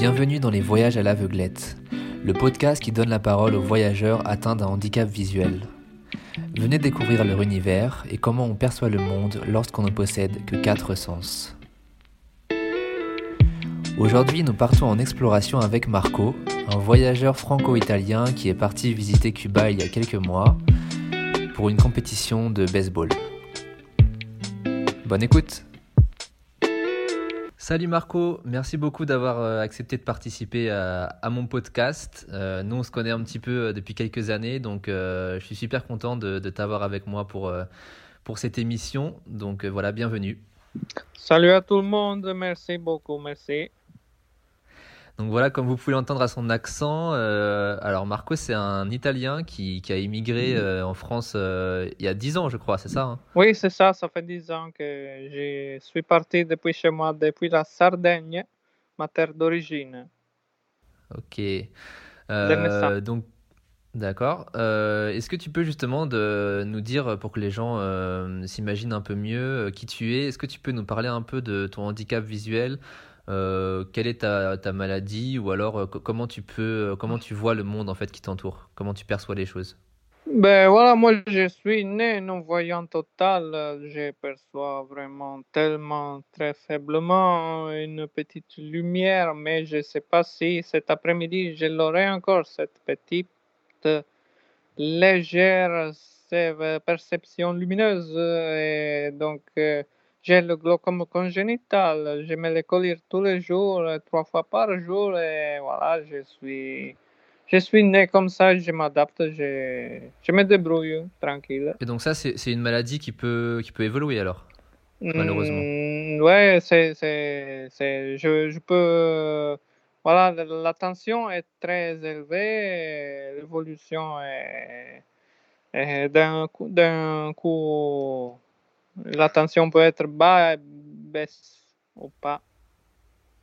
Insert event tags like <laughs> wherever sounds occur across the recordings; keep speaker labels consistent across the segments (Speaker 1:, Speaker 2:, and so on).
Speaker 1: Bienvenue dans les Voyages à l'aveuglette, le podcast qui donne la parole aux voyageurs atteints d'un handicap visuel. Venez découvrir leur univers et comment on perçoit le monde lorsqu'on ne possède que quatre sens. Aujourd'hui, nous partons en exploration avec Marco, un voyageur franco-italien qui est parti visiter Cuba il y a quelques mois pour une compétition de baseball. Bonne écoute Salut Marco, merci beaucoup d'avoir euh, accepté de participer à, mon podcast. Euh, nous, on se connaît un petit peu euh, depuis quelques années, donc je suis super content de, de t'avoir avec moi pour, pour cette émission. Donc voilà, bienvenue.
Speaker 2: Salut à tout le monde, merci beaucoup, merci.
Speaker 1: Donc voilà, comme vous pouvez l'entendre à son accent, euh, alors Marco c'est un Italien qui, qui a immigré euh, en France euh, il y a 10 ans je crois, c'est ça hein
Speaker 2: Oui c'est ça, ça fait 10 ans que je suis parti depuis chez moi, depuis la Sardaigne, ma terre d'origine.
Speaker 1: Ok. donc D'accord. Est-ce que tu peux justement de nous dire, pour que les gens s'imaginent un peu mieux qui tu es, est-ce que tu peux nous parler un peu de ton handicap visuel euh, quelle est ta, maladie ou alors euh, comment tu peux euh, comment tu vois le monde en fait qui t'entoure? Comment tu perçois les choses?
Speaker 2: Ben voilà moi je suis né non voyant total. Je perçois vraiment tellement très faiblement une petite lumière mais je sais pas si cet après-midi je l'aurai encore cette petite légère perception lumineuse. Et donc j'ai le glaucome congénital, je mets les colliers tous les jours, trois fois par jour, et voilà, je suis, je suis né comme ça, je m'adapte, je, je me débrouille tranquille.
Speaker 1: Et donc ça, c'est une maladie qui peut, qui peut évoluer alors, malheureusement?
Speaker 2: Oui, ouais, c'est, c'est, je, je peux, voilà, la tension est très élevée, l'évolution est, est d'un coup, d'un coup la tension peut être bas, baisse ou pas.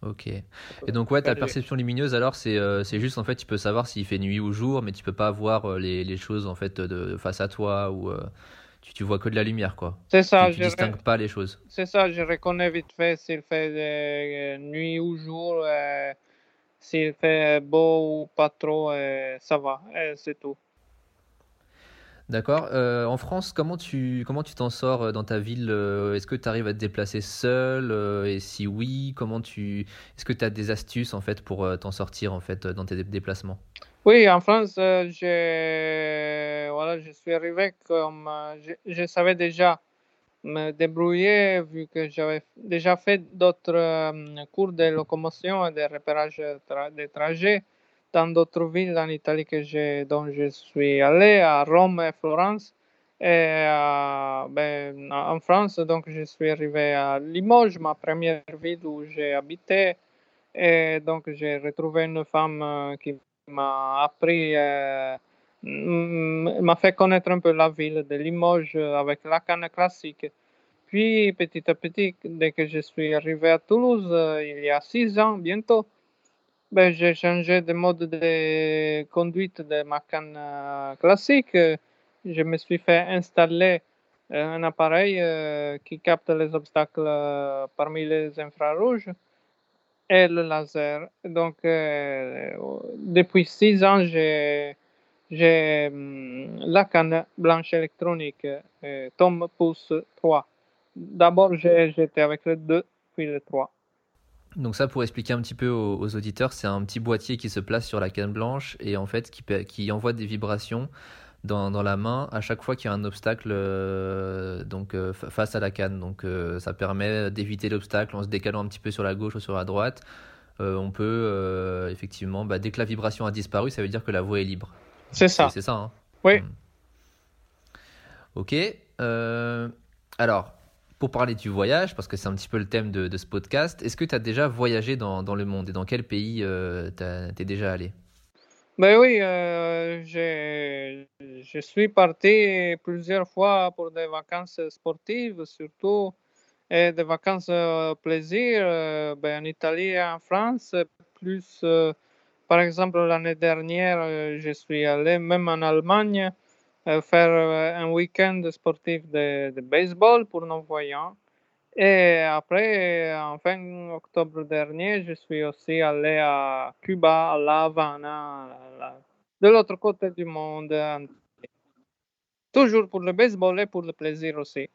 Speaker 1: Ok. Et donc, ouais, ta perception lumineuse, alors, c'est euh, c'est juste, en fait, tu peux savoir s'il fait nuit ou jour, mais tu peux pas voir euh, les, les choses, en fait, de, face à toi, ou euh, tu, tu vois que de la lumière, quoi.
Speaker 2: C'est ça.
Speaker 1: Tu, tu distingues pas les choses.
Speaker 2: C'est ça, je reconnais vite fait s'il fait nuit ou jour, s'il fait beau ou pas trop, ça va, c'est tout.
Speaker 1: D'accord. Euh, en France, comment tu comment tu t'en sors euh, dans ta ville euh, Est-ce que tu arrives à te déplacer seul Et si oui, comment tu Est-ce que tu as des astuces en fait pour t'en sortir en fait dans tes déplacements?
Speaker 2: Oui, en France, je voilà, je suis arrivé comme je, savais déjà me débrouiller vu que j'avais déjà fait d'autres cours de locomotion et de repérage des trajets dans d'autres villes en Italie que je, dont je suis allé, à Rome et Florence. Et ben, en France, donc je suis arrivé à Limoges, ma première ville où j'ai habité. Et donc j'ai retrouvé une femme euh, qui m'a appris, euh, m'a fait connaître un peu la ville de Limoges avec la canne classique. Puis petit à petit, dès que je suis arrivé à Toulouse, euh, il y a six ans bientôt, ben, j'ai changé de mode de conduite de ma canne euh, classique. Je me suis fait installer euh, un appareil euh, qui capte les obstacles parmi les infrarouges et le laser. Donc, depuis six ans, j'ai hum, la canne blanche électronique Tom Pouce 3. D'abord, j'étais avec le 2, puis le 3.
Speaker 1: Donc ça, pour expliquer un petit peu aux, auditeurs, c'est un petit boîtier qui se place sur la canne blanche et en fait qui, qui envoie des vibrations dans, dans, la main à chaque fois qu'il y a un obstacle euh, donc euh, face à la canne. Donc euh, ça permet d'éviter l'obstacle en se décalant un petit peu sur la gauche ou sur la droite. on peut effectivement, bah, dès que la vibration a disparu, ça veut dire que la voie est libre.
Speaker 2: C'est ça.
Speaker 1: C'est ça. Hein
Speaker 2: oui.
Speaker 1: Hmm. Ok. alors, pour parler du voyage, parce que c'est un petit peu le thème de, ce podcast, est-ce que tu as déjà voyagé dans, dans, le monde et dans quel pays euh, tu es déjà allé?
Speaker 2: Ben oui, euh, je suis parti plusieurs fois pour des vacances sportives, surtout, et des vacances euh, plaisir euh, ben, en Italie et en France. Plus, par exemple, l'année dernière, je suis allé même en Allemagne faire un week-end sportif de, de, baseball pour non-voyants. Et après, en fin octobre dernier, je suis aussi allé à Cuba, à La Havana, de l'autre côté du monde. Toujours pour le baseball et pour le plaisir aussi.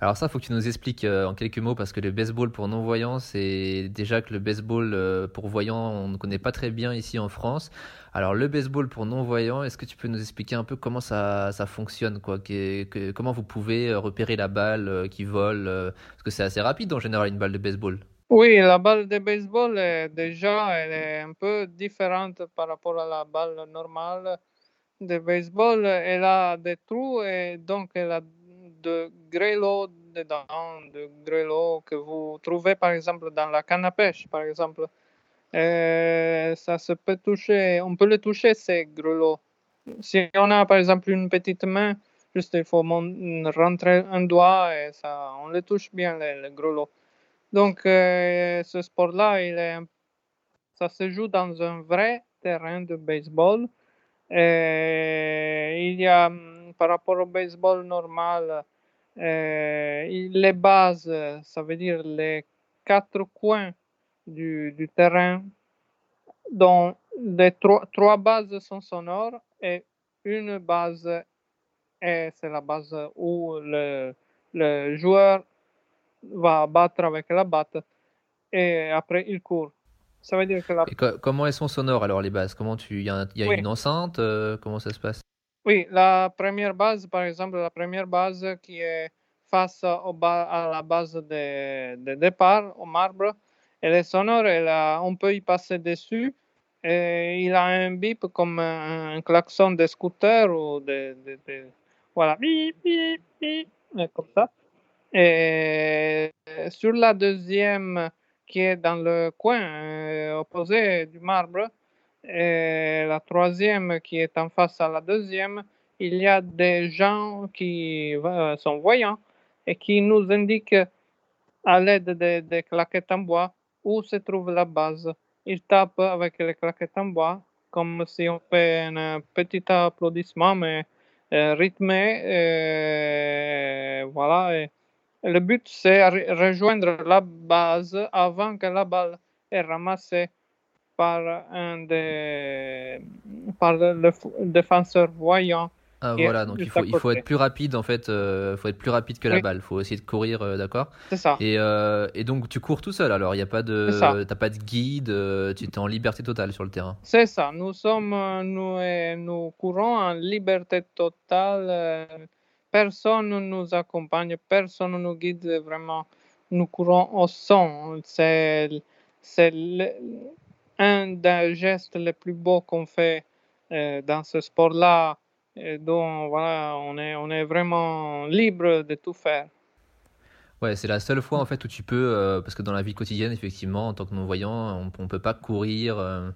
Speaker 1: Alors ça, faut que tu nous expliques euh, en quelques mots parce que le baseball pour non-voyants, c'est déjà que le baseball euh, pour voyants, on ne connaît pas très bien ici en France. Alors le baseball pour non-voyants, est-ce que tu peux nous expliquer un peu comment ça, ça fonctionne quoi Comment vous pouvez euh, repérer la balle qui vole Parce que c'est assez rapide en général une balle de baseball.
Speaker 2: Oui, la balle de baseball déjà elle est un peu différente par rapport à la balle normale de baseball. Elle a des trous et donc elle a de grelots dedans, de grelots que vous trouvez par exemple dans la canne à pêche, par exemple. Euh, ça se peut toucher, on peut le toucher ces grelots. Si on a par exemple une petite main, juste il faut rentrer un doigt et ça, on le touche bien les, grelots. Donc euh, ce sport-là, il ça se joue dans un vrai terrain de baseball. Et il y a par rapport au baseball normal, euh, les bases, ça veut dire les quatre coins du, du terrain, dont les trois, trois, bases sont sonores et une base, c'est la base où le, le, joueur va battre avec la batte et après il court. Ça veut dire que la...
Speaker 1: comment elles sont sonores alors les bases? Comment tu il y a, y a une enceinte euh, Comment ça se passe?
Speaker 2: Oui, la première base, par exemple, la première base qui est face à la base de, de, départ, au marbre, elle est sonore, elle a, on peut y passer dessus. Et il a un bip comme un, klaxon de scooter ou de, de, voilà, bip, bip, bip, comme ça. Et sur la deuxième qui est dans le coin euh, opposé du marbre, et la troisième qui est en face à la deuxième, il y a des gens qui euh, sont voyants et qui nous indiquent à l'aide des, claquettes en bois où se trouve la base. Ils tapent avec les claquettes en bois comme si on fait un petit applaudissement, mais euh, rythmé. Euh, voilà. Le but, c'est rejoindre la base avant que la balle est ramassée par un des par le défenseur voyant.
Speaker 1: Ah, voilà, donc il faut, il faut être plus rapide en fait, euh, faut être plus rapide que la balle, il faut essayer de courir, euh, d'accord?
Speaker 2: C'est ça.
Speaker 1: Et, euh, et, donc tu cours tout seul alors, il y a pas de, t'as pas de guide, tu es en liberté totale sur le terrain.
Speaker 2: C'est ça, nous sommes, nous, nous courons en liberté totale, personne ne nous accompagne, personne ne nous guide vraiment, nous courons au son, c'est, c'est un des gestes les plus beaux qu'on fait euh, dans ce sport-là, dont voilà, on est, on est vraiment libre de tout faire.
Speaker 1: Ouais, c'est la seule fois en fait où tu peux, euh, parce que dans la vie quotidienne, effectivement, en tant que non-voyant, on ne peut pas courir. Euh,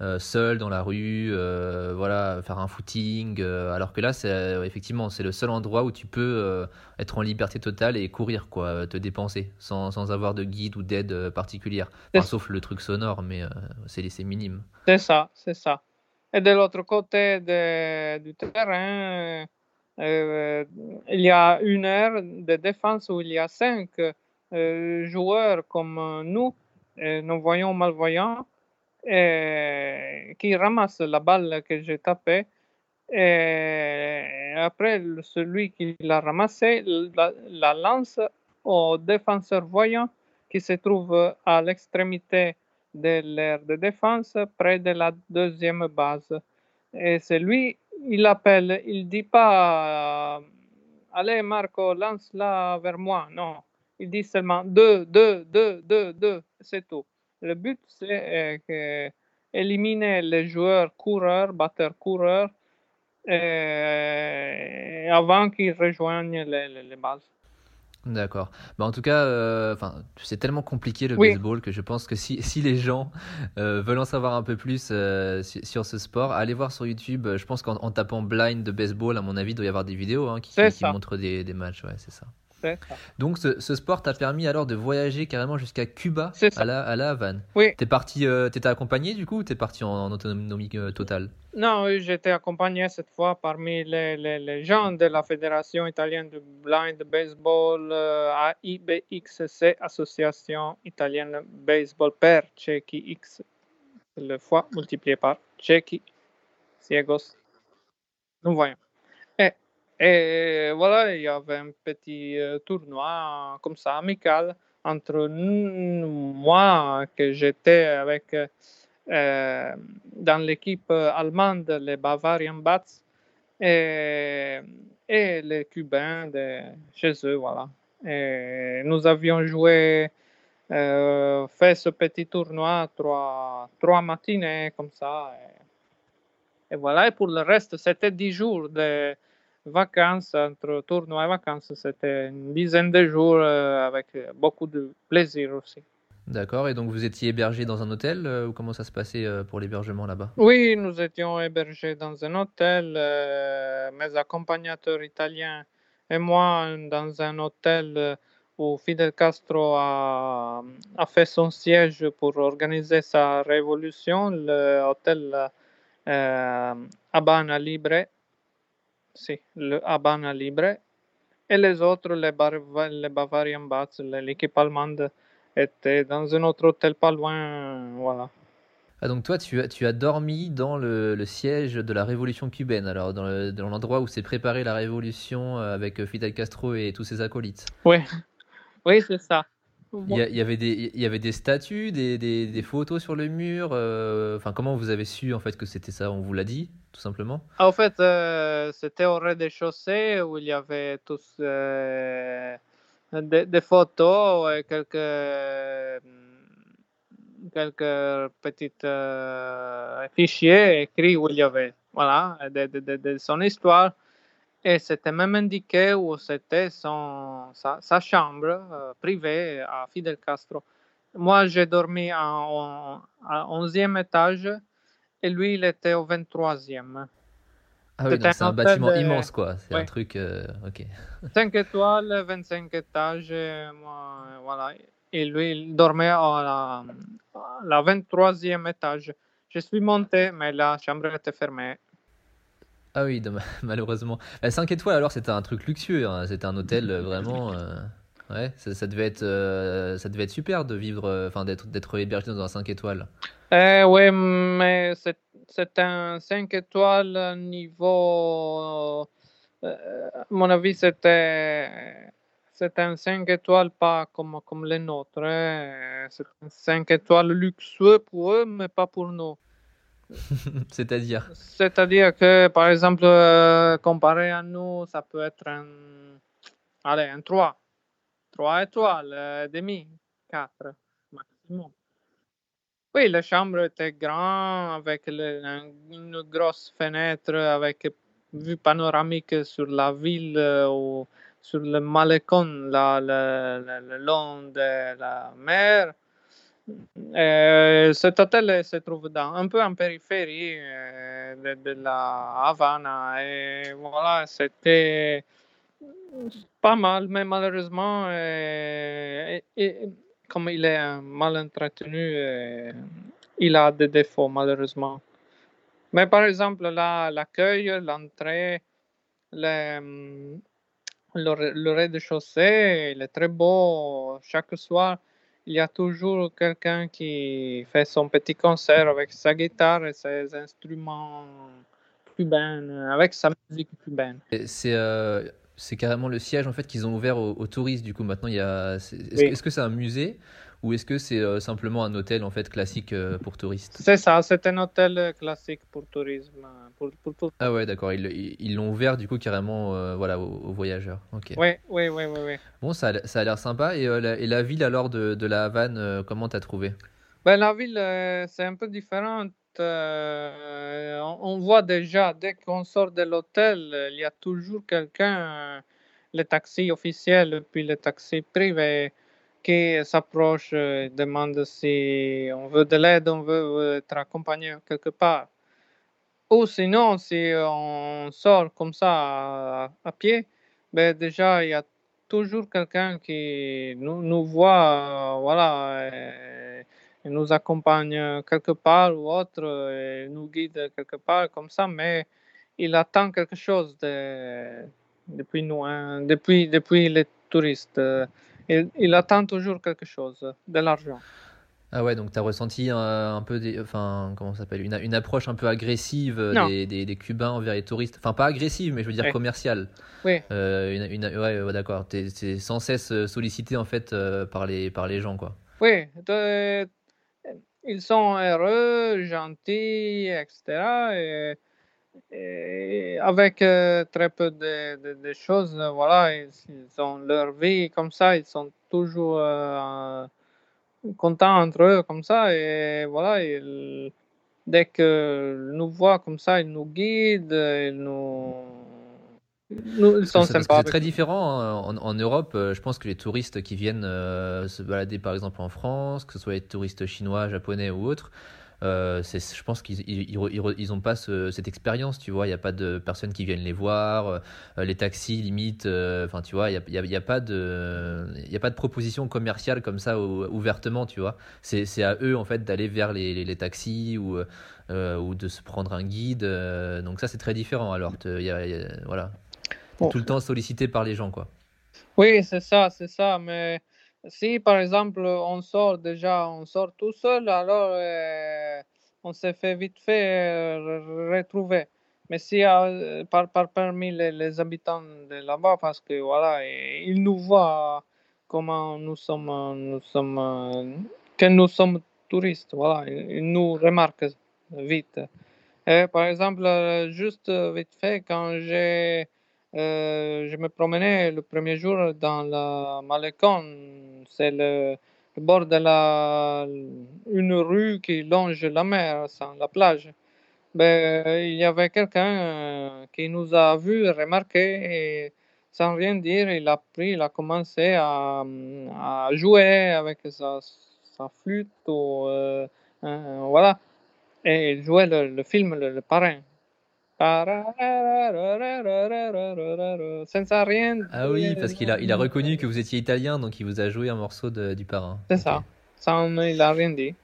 Speaker 1: euh, seul dans la rue, euh, voilà, faire un footing. Alors que là, c'est effectivement, c'est le seul endroit où tu peux être en liberté totale et courir, quoi, te dépenser, sans, sans avoir de guide ou d'aide particulière. sauf le truc sonore, mais c'est minime.
Speaker 2: C'est ça, c'est ça. Et de l'autre côté du terrain, il y a une aire de défense où il y a cinq joueurs comme nous, nous voyons malvoyants et qui ramasse la balle que j'ai tapée. Et après, celui qui l'a ramassée la, lance au défenseur voyant qui se trouve à l'extrémité de l'aire de défense, près de la deuxième base. Et c'est il appelle, il dit pas Allez Marco, lance-la vers moi. Non, il dit seulement deux, deux, deux, deux, deux, c'est tout. Le but, c'est euh, éliminer les joueurs coureurs, batteurs coureurs, euh, avant qu'ils rejoignent les, bases.
Speaker 1: D'accord. Bah en tout cas, euh, c'est tellement compliqué le baseball que je pense que si, si les gens veulent en savoir un peu plus sur, ce sport, allez voir sur YouTube. Je pense qu'en tapant blind de baseball, à mon avis, il doit y avoir des vidéos hein, qui, qui montrent des, des matchs. Ouais, c'est ça. Donc ce, ce sport t'a permis alors de voyager carrément jusqu'à Cuba, à la, à la Havane.
Speaker 2: Oui.
Speaker 1: T'es parti, euh, t'étais accompagné du coup ou t'es parti en, en autonomie euh, totale?
Speaker 2: Non, oui, j'étais accompagné cette fois parmi les, les, les gens de la Fédération italienne de blind baseball, euh, AIBXC, Association italienne baseball per ciechi X, le fois multiplié par ciechi, ciegos. Nous voyons. Et, voilà, il y avait un petit euh, tournoi comme ça, amical, entre moi, que j'étais avec euh, euh, dans l'équipe euh, allemande, les Bavarian Bats, et, les Cubains de chez eux, voilà. Et nous avions joué, euh, fait ce petit tournoi trois, trois matinées comme ça. Et, et voilà, et pour le reste, c'était dix jours de vacances, entre tournoi et vacances, c'était une dizaine de jours euh, avec beaucoup de plaisir aussi.
Speaker 1: D'accord, et donc vous étiez hébergé dans un hôtel euh, ou comment ça se passait euh, pour l'hébergement là-bas?
Speaker 2: Oui, nous étions hébergés dans un hôtel, euh, mes accompagnateurs italiens et moi dans un hôtel où Fidel Castro a, a fait son siège pour organiser sa révolution, l'hôtel euh, Habana Libre. Si, le Habana Libre. Et les autres, les, Bar- les Bavarian Bats, l'équipe allemande, était dans un autre hôtel pas loin. Voilà.
Speaker 1: Ah donc toi tu as, tu as dormi dans le, le siège de la révolution cubaine, alors dans le- dans l'endroit où s'est préparée la révolution euh, avec euh, Fidel Castro et tous ses acolytes.
Speaker 2: Oui, oui c'est ça.
Speaker 1: Il y, avait des, il y avait des statues, des, des, des photos sur le mur. euh, Enfin, comment vous avez su en fait que c'était ça? On vous l'a dit, tout simplement?
Speaker 2: En fait, euh, c'était au rez-de-chaussée où il y avait tous euh, des, des photos et quelques, quelques petits euh, fichiers écrits où il y avait voilà, de, de- de- de son histoire. Et c'était même indiqué où c'était son, sa, sa chambre euh, privée à Fidel Castro. Moi, j'ai dormi en, en, à 11e étage et lui, il était au 23e.
Speaker 1: Ah oui, donc c'est
Speaker 2: un
Speaker 1: bâtiment
Speaker 2: de-
Speaker 1: immense, quoi. C'est un truc. euh, ok. <laughs>
Speaker 2: 5 étoiles, 25 étages, moi, voilà. Et lui, il dormait à la, à la 23e étage. Je suis monté, mais la chambre était fermée.
Speaker 1: Ah oui, domm- <laughs> malheureusement. 5 étoiles, alors c'était un truc luxueux. hein. C'était un hôtel euh, vraiment. euh, Ouais, ça, ça devait être, euh, ça devait être super de vivre, euh, enfin d'être, d'être hébergé dans un 5 étoiles.
Speaker 2: Eh oui, mais c'est, un 5 étoiles niveau. euh, à mon avis, c'était. C'est un 5 étoiles pas comme, comme les nôtres. hein. C'est un 5 étoiles luxueux pour eux, mais pas pour nous. <laughs>
Speaker 1: C'est-à-dire.
Speaker 2: C'est-à-dire que, par exemple, euh, comparé à nous, ça peut être un, allez, un 3. 3 étoiles, euh, demi, 4 maximum. Oui, la chambre était grande, avec le- un- une grosse fenêtre, avec vue panoramique sur la ville euh, ou sur le malecon, le, le- le long de la mer. Euh, cet hôtel se trouve dans, un peu en périphérie euh, de, la Havana. Et voilà, c'était pas mal, mais malheureusement, euh, comme il est mal entretenu, il a des défauts, malheureusement. Mais par exemple, l'accueil, l'entrée, le, hum, le rez-de-chaussée, il est très beau. Chaque soir, il y a toujours quelqu'un qui fait son petit concert avec sa guitare et ses instruments cubains, avec sa musique cubaine.
Speaker 1: Et C'est, euh, carrément le siège en fait qu'ils ont ouvert aux, aux touristes. Du coup, maintenant il y a. c'est- Est-ce,
Speaker 2: Oui.
Speaker 1: que- est-ce que c'est un musée? Ou est-ce que c'est euh, simplement un hôtel en fait classique euh, pour touristes?
Speaker 2: C'est ça, c'est un hôtel classique pour tourisme. Pour, pour tout.
Speaker 1: Ah ouais, d'accord. Ils l'ont ouvert du coup carrément euh, voilà aux, aux voyageurs. Ok.
Speaker 2: Oui, oui, oui, oui, oui.
Speaker 1: Bon, ça a, ça a l'air sympa. Et, euh, la, et la ville alors de, de la Havane, euh, comment t'as trouvé?
Speaker 2: Ben, la ville, euh, c'est un peu différente. Euh, on, on voit déjà, dès qu'on sort de l'hôtel, euh, il y a toujours quelqu'un, euh, les taxis officiels, puis les taxis privés, qui s'approche euh, demande si on veut de l'aide, on veut être accompagné quelque part. Ou sinon, si on sort comme ça à, pied, ben déjà, il y a toujours quelqu'un qui nous, voit, euh, voilà, et, nous accompagne quelque part ou autre, nous guide quelque part comme ça, mais il attend quelque chose de, depuis nous, hein, depuis, depuis les touristes. Il, il attend toujours quelque chose, de l'argent.
Speaker 1: Ah ouais, donc tu as ressenti un, un peu des, enfin, comment ça s'appelle, une, une approche un peu agressive des, des, des Cubains envers les touristes? Enfin, pas agressive, mais je veux dire
Speaker 2: Ouais.
Speaker 1: commerciale.
Speaker 2: Oui,
Speaker 1: Euh, une, une- ouais, ouais, d'accord. T'es t'es sans cesse euh, sollicité en fait euh, par les, par les gens, quoi.
Speaker 2: oui. de- ils sont heureux, gentils, etc. Et, et avec euh, très peu de, de- de choses, euh, voilà, ils, ils ont leur vie comme ça, ils sont toujours euh, contents entre eux comme ça. Et voilà, ils- dès qu'ils nous voient comme ça, ils nous guident, ils nous. nous- ils
Speaker 1: Parce que
Speaker 2: sont
Speaker 1: c'est
Speaker 2: sympas.
Speaker 1: très différent hein. en, en Europe. Je pense que les touristes qui viennent euh, se balader par exemple en France, que ce soit les touristes chinois, japonais ou autres, euh, c'est, je pense qu'ils ils, ils, ils- ils ont pas ce- cette expérience, tu vois. Il n'y a pas de personnes qui viennent les voir, euh, les taxis limite. euh, Enfin, tu vois, il y a, pas de, il a pas de proposition commerciale comme ça ou- ouvertement, tu vois. C'est, c'est à eux en fait d'aller vers les, les, les taxis ou euh, ou de se prendre un guide. donc ça, c'est très différent. Alors, y a- voilà.
Speaker 2: Bon.
Speaker 1: tout le temps sollicité par les gens, quoi.
Speaker 2: Oui, c'est ça, c'est ça. Mais si par exemple on sort déjà, on sort tout seul, alors euh, on s'est fait vite fait euh, re- retrouver. Mais si euh, par, par parmi les, les habitants de là-bas, parce que voilà, ils nous voient comment nous sommes, nous sommes, que nous sommes touristes, voilà, ils, nous remarquent vite. Par exemple, juste vite fait, quand j'ai je me promenais le premier jour dans la Malecon, c'est le, bord de la une rue qui longe la mer, la plage. Ben, il y avait quelqu'un euh, qui nous a vu, remarqué, et sans rien dire, il a pris, a commencé à, jouer avec sa, flûte, euh, euh, voilà, et il jouait le, film le Parrain.
Speaker 1: Ah oui, parce qu'il a, reconnu que vous étiez italien, donc il vous a joué un morceau de- du parrain.
Speaker 2: C'est ça. Sans, il a rien dit.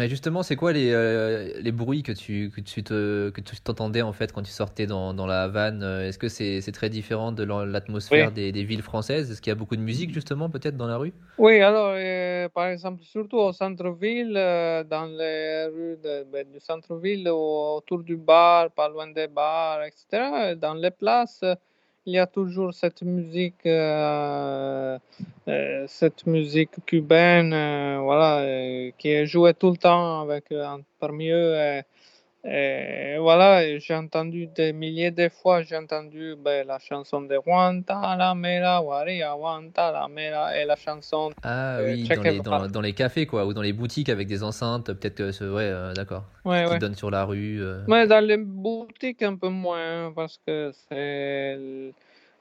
Speaker 1: Et justement, c'est quoi les, euh, les bruits que tu, que tu te, que tu t'entendais en fait quand tu sortais dans, dans la Havane? Euh, Est-ce que c'est, c'est très différent de l'atmosphère
Speaker 2: Oui.
Speaker 1: des, des villes françaises? Est-ce qu'il y a beaucoup de musique justement peut-être dans la rue?
Speaker 2: Oui, alors, euh, par exemple, surtout au centre-ville, euh, dans les rues de- ben, du centre-ville, au- autour du bar, pas loin des bars, etc., dans les places, il y a toujours cette musique, euh, euh, cette musique cubaine, euh, voilà, qui est jouée tout le temps avec, parmi eux. Et, et voilà, j'ai entendu des milliers de fois, j'ai entendu ben, la chanson de Guantanamera, Waria, Guantanamera, et la chanson
Speaker 1: Ah
Speaker 2: Euh,
Speaker 1: oui, dans les, dans, dans les cafés quoi, ou dans les boutiques avec des enceintes, peut-être que ce, ouais, euh, d'accord,
Speaker 2: Ouais,
Speaker 1: qui
Speaker 2: ouais.
Speaker 1: donnent sur la rue. euh.
Speaker 2: Mais dans les boutiques, un peu moins, parce que c'est. le-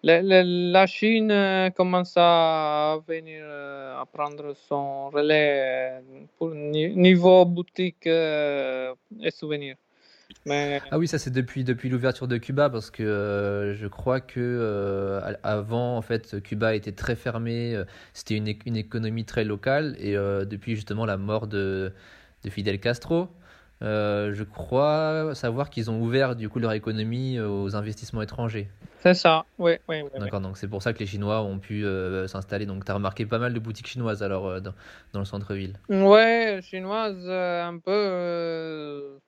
Speaker 2: le- le- la Chine euh, commence à venir euh, à prendre son relais euh, pour ni- niveau boutique euh, et souvenirs. Mais
Speaker 1: Ah oui, ça c'est depuis, depuis l'ouverture de Cuba parce que euh, je crois que euh, avant en fait Cuba était très fermé, euh, c'était une, une économie très locale et depuis justement la mort de, de Fidel Castro, je crois savoir qu'ils ont ouvert du coup leur économie aux investissements étrangers.
Speaker 2: c'est ça, oui, oui, oui. oui.
Speaker 1: D'accord, donc c'est pour ça que les Chinois ont pu s'installer. Donc tu as remarqué pas mal de boutiques chinoises alors dans, dans le centre-ville.
Speaker 2: Ouais, chinoise, euh, un peu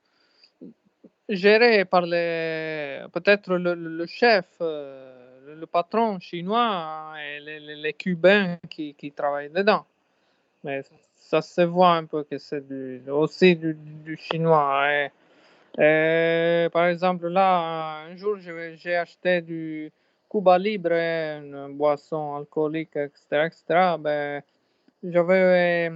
Speaker 2: gérée par les, peut-être le, le- chef, euh, le, patron chinois et les, les- Cubains qui, qui travaillent dedans. Mais ça se voit un peu que c'est aussi du, du chinois. Et, par exemple, là, un jour, j'ai acheté du Cuba Libre, une boisson alcoolique, etc., etc. Ben, j'avais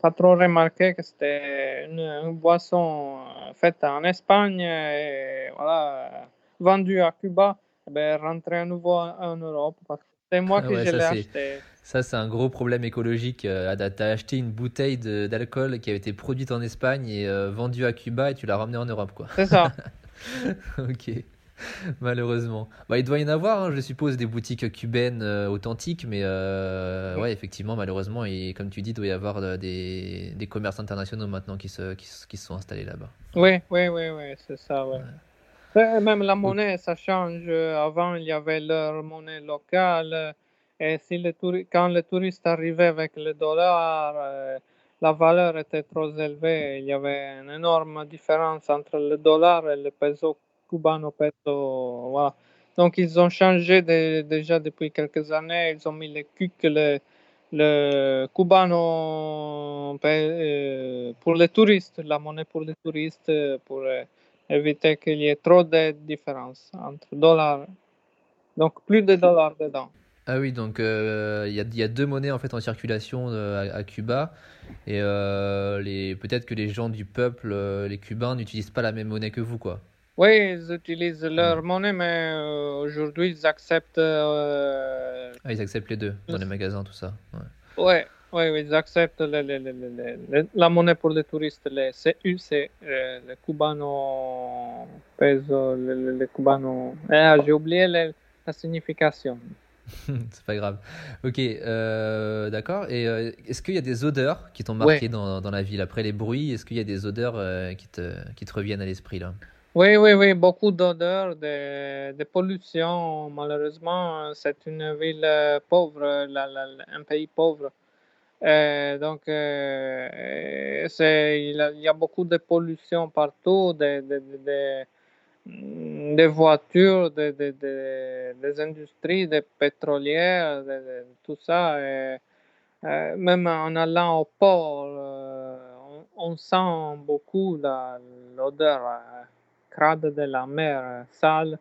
Speaker 2: pas trop remarqué que c'était une, une boisson euh, faite en Espagne et voilà, vendue à Cuba, ben, rentrée à nouveau en, Europe c'est moi
Speaker 1: Ah
Speaker 2: qui
Speaker 1: ouais, ça,
Speaker 2: l'ai acheté.
Speaker 1: Ça, c'est un gros problème écologique. Euh, Ada, t'as acheté une bouteille d'alcool qui avait été produite en Espagne et euh, vendue à Cuba et tu l'as ramenée en Europe.
Speaker 2: C'est ça. <laughs>
Speaker 1: Ok. <laughs> Malheureusement. Bah, il doit y en avoir, hein, je suppose, des boutiques cubaines euh, authentiques, mais euh, ouais, effectivement, malheureusement, et comme tu dis, il doit y avoir euh, des, des commerces internationaux maintenant qui se, qui, qui se sont installés là-bas.
Speaker 2: Oui, oui, oui, oui, c'est ça, ouais. Même la monnaie, ça change. Avant, il y avait leur monnaie locale. Et si touri- quand les touristes arrivaient avec le dollar, la valeur était trop élevée. Il y avait une énorme différence entre le dollar et le peso cubano peso. Voilà. Donc, ils ont changé de- déjà depuis quelques années. Ils ont mis le cuc, le, le cubano euh, pour les touristes, la monnaie pour les touristes, euh, pour euh, éviter qu'il y ait trop de différence entre dollars. Donc, plus de dollars dedans.
Speaker 1: Ah oui, donc euh, il y a, deux monnaies en fait en circulation euh, à, Cuba, et euh, les, peut-être que les gens du peuple, euh, les Cubains, n'utilisent pas la même monnaie que vous, quoi.
Speaker 2: Oui, ils utilisent leur monnaie, mais euh, aujourd'hui, ils acceptent. euh,
Speaker 1: Ah, ils acceptent les deux dans les magasins, tout ça. Ouais.
Speaker 2: ouais, oui, ils acceptent le- le- le- la monnaie pour les touristes, les CU, c'est euh, le cubano peso, le, cubano. Ah, j'ai oublié la signification. <laughs>
Speaker 1: C'est pas grave. Ok, euh, d'accord. Et euh, est-ce qu'il y a des odeurs qui t'ont marqué
Speaker 2: Ouais.
Speaker 1: dans, dans la ville? Après les bruits, est-ce qu'il y a des odeurs euh, qui te, qui te reviennent à l'esprit là?
Speaker 2: Oui, oui, oui, beaucoup d'odeurs, de, pollution. Malheureusement, c'est une ville euh, pauvre, un pays pauvre. Euh, donc, euh, il, y a, beaucoup de pollution partout, des de, de, de- mm, voitures, des industries, des pétrolières, tout ça. Et, même en allant au port, on, on sent beaucoup l'odeur euh, de la mer, euh, sale.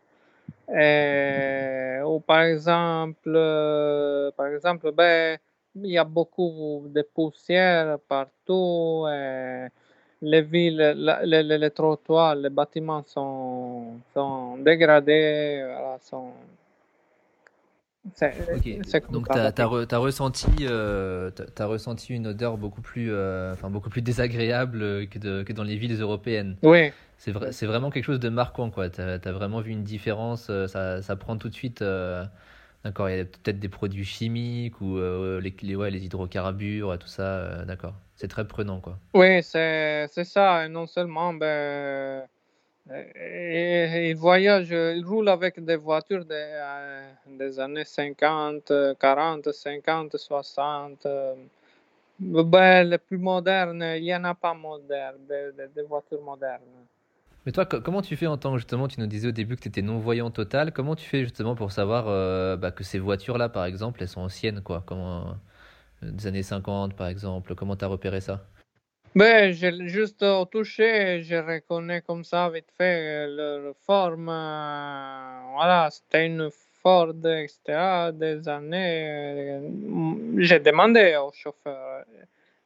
Speaker 2: Et, ou par exemple, euh, par exemple, ben, il y a beaucoup de poussière partout. et les villes, les, trottoirs, les bâtiments sont, sont dégradés. Sont... Comme
Speaker 1: donc re- t'as ressenti, euh, ressenti une odeur beaucoup plus, euh, enfin, beaucoup plus désagréable euh, que, de- que dans les villes européennes.
Speaker 2: Oui,
Speaker 1: C'est vrai, c'est vraiment quelque chose de marquant. T'as, t'as vraiment vu une différence, euh, ça, ça prend tout de suite. euh, d'accord, il y a peut-être des produits chimiques ou euh, les, les, ouais, les hydrocarbures tout ça. euh, d'accord, c'est très prenant, quoi.
Speaker 2: oui, c'est ça. Et non seulement, ben, euh, et- ils voyagent, ils roulent avec des voitures des, euh, années 50, euh, 40, 50, 60. euh, Ben, les plus modernes, il n'y en a pas modernes, des, voitures modernes.
Speaker 1: Mais toi, co- comment tu fais en tant que justement, tu nous disais au début que tu étais non-voyant total, comment tu fais justement pour savoir euh, bah, que ces voitures-là, par exemple, elles sont anciennes, quoi, comment, euh, des années 50, par exemple, comment t'as repéré ça?
Speaker 2: Ben, j'ai juste au toucher, je reconnais comme ça vite fait leur forme. euh, Voilà, c'était une Ford, etc. Des années. euh, J'ai demandé au chauffeur.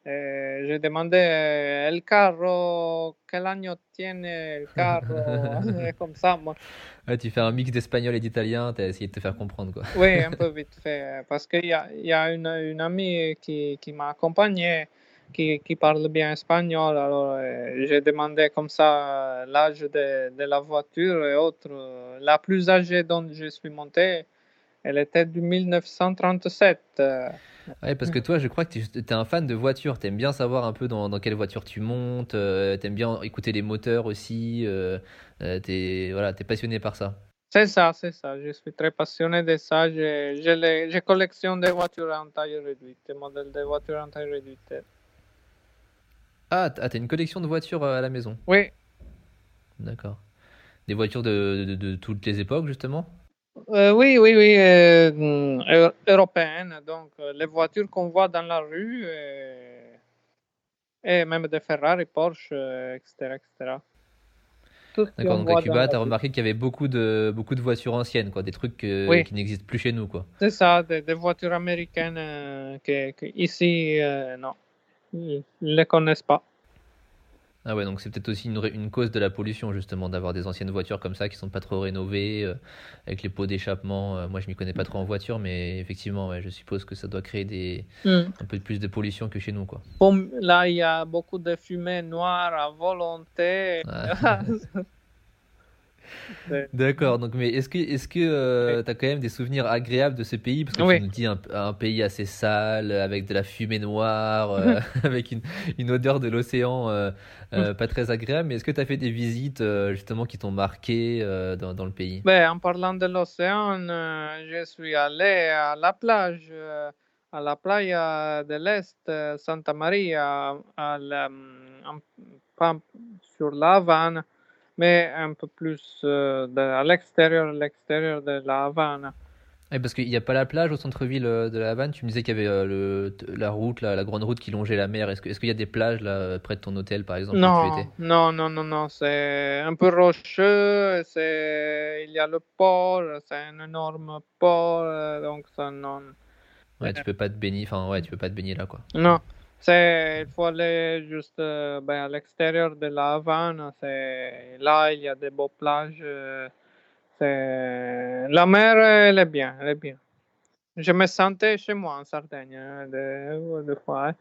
Speaker 2: euh, j'ai demandé euh, el carro, quel año tiene el carro, <laughs> <laughs> comme ça. Moi,
Speaker 1: Ouais, tu fais un mix d'espagnol et d'italien, t'as essayé de te faire comprendre, quoi.
Speaker 2: oui, un <laughs> peu vite fait, parce qu'il y a, il y a une, une amie qui, qui m'a accompagné, qui, qui parle bien espagnol, alors euh, j'ai demandé comme ça euh, l'âge de, de la voiture et autres. La plus âgée dont je suis monté, elle était de 1937. euh,
Speaker 1: Ouais, parce que toi, je crois que tu es un fan de voitures, t'aimes bien savoir un peu dans, dans quelle voiture tu montes, euh, t'aimes bien écouter les moteurs aussi, euh, euh, t'es, voilà, t'es passionné par ça.
Speaker 2: C'est ça, c'est ça. Je suis très passionné de ça. Je, je, les- je collectionne des voitures en taille réduite, des modèles de voitures en taille réduite.
Speaker 1: Ah, ah, t'as une collection de voitures euh, à la maison,
Speaker 2: Oui,
Speaker 1: d'accord. Des voitures de, de, de toutes les époques, justement?
Speaker 2: Euh, oui, oui, oui, euh, mm, eu- européenne. Donc, euh, les voitures qu'on voit dans la rue, euh, et même des Ferrari, Porsche, euh, etc., etc.
Speaker 1: D'accord, donc à Cuba, t'as
Speaker 2: rue.
Speaker 1: remarqué qu'il y avait beaucoup de, beaucoup de voitures anciennes, quoi, des trucs euh,
Speaker 2: Oui.
Speaker 1: qui n'existent plus chez nous, quoi.
Speaker 2: C'est ça, des, des voitures américaines euh, que, que ici, euh, non, ils ne les connaissent pas.
Speaker 1: Ah ouais, donc c'est peut-être aussi une, cause de la pollution, justement, d'avoir des anciennes voitures comme ça qui sont pas trop rénovées, euh, avec les pots d'échappement. Euh, moi, je m'y connais pas trop en voiture, mais effectivement, ouais, je suppose que ça doit créer des,
Speaker 2: Mm.
Speaker 1: un peu plus de pollution que chez nous, quoi.
Speaker 2: Bon, là, il y a beaucoup de fumée noire à volonté. <laughs>
Speaker 1: D'accord, donc mais est-ce que est-ce que euh, tu as quand même des souvenirs agréables de ce pays? Parce que tu nous dis un, un pays assez sale avec de la fumée noire, euh, <laughs> <laughs> avec une, une odeur de l'océan euh, euh, pas très agréable, mais est-ce que tu as fait des visites euh, justement qui t'ont marqué euh, dans, dans le pays?
Speaker 2: Ben, en parlant de l'océan, euh, je suis allé à la plage, euh, à la playa de l'Est, euh, Santa Maria, à la- en- pas sur la Havane, mais un peu plus euh, de- à l'extérieur, l'extérieur de la Havane.
Speaker 1: Ouais, parce qu'il n'y a pas la plage au centre-ville euh, de La Havane? Tu me disais qu'il y avait euh, le, la route, la, la grande route qui longeait la mer. Est-ce que, est-ce qu'il y a des plages là près de ton hôtel, par exemple,
Speaker 2: Non, non, non, non, non, c'est un peu rocheux, c'est, il y a le port, c'est un énorme port, donc ça non.
Speaker 1: Ouais, tu peux pas te baigner. Enfin, ouais, tu peux pas te baigner là, quoi.
Speaker 2: Non, c'est, il faut aller juste euh, ben, à l'extérieur de la Havane. C'est, là, il y a des beaux plages. euh, c'est, la mer, elle est bien, elle est bien. Je me sentais chez moi en Sardaigne, hein, des, des fois. hein.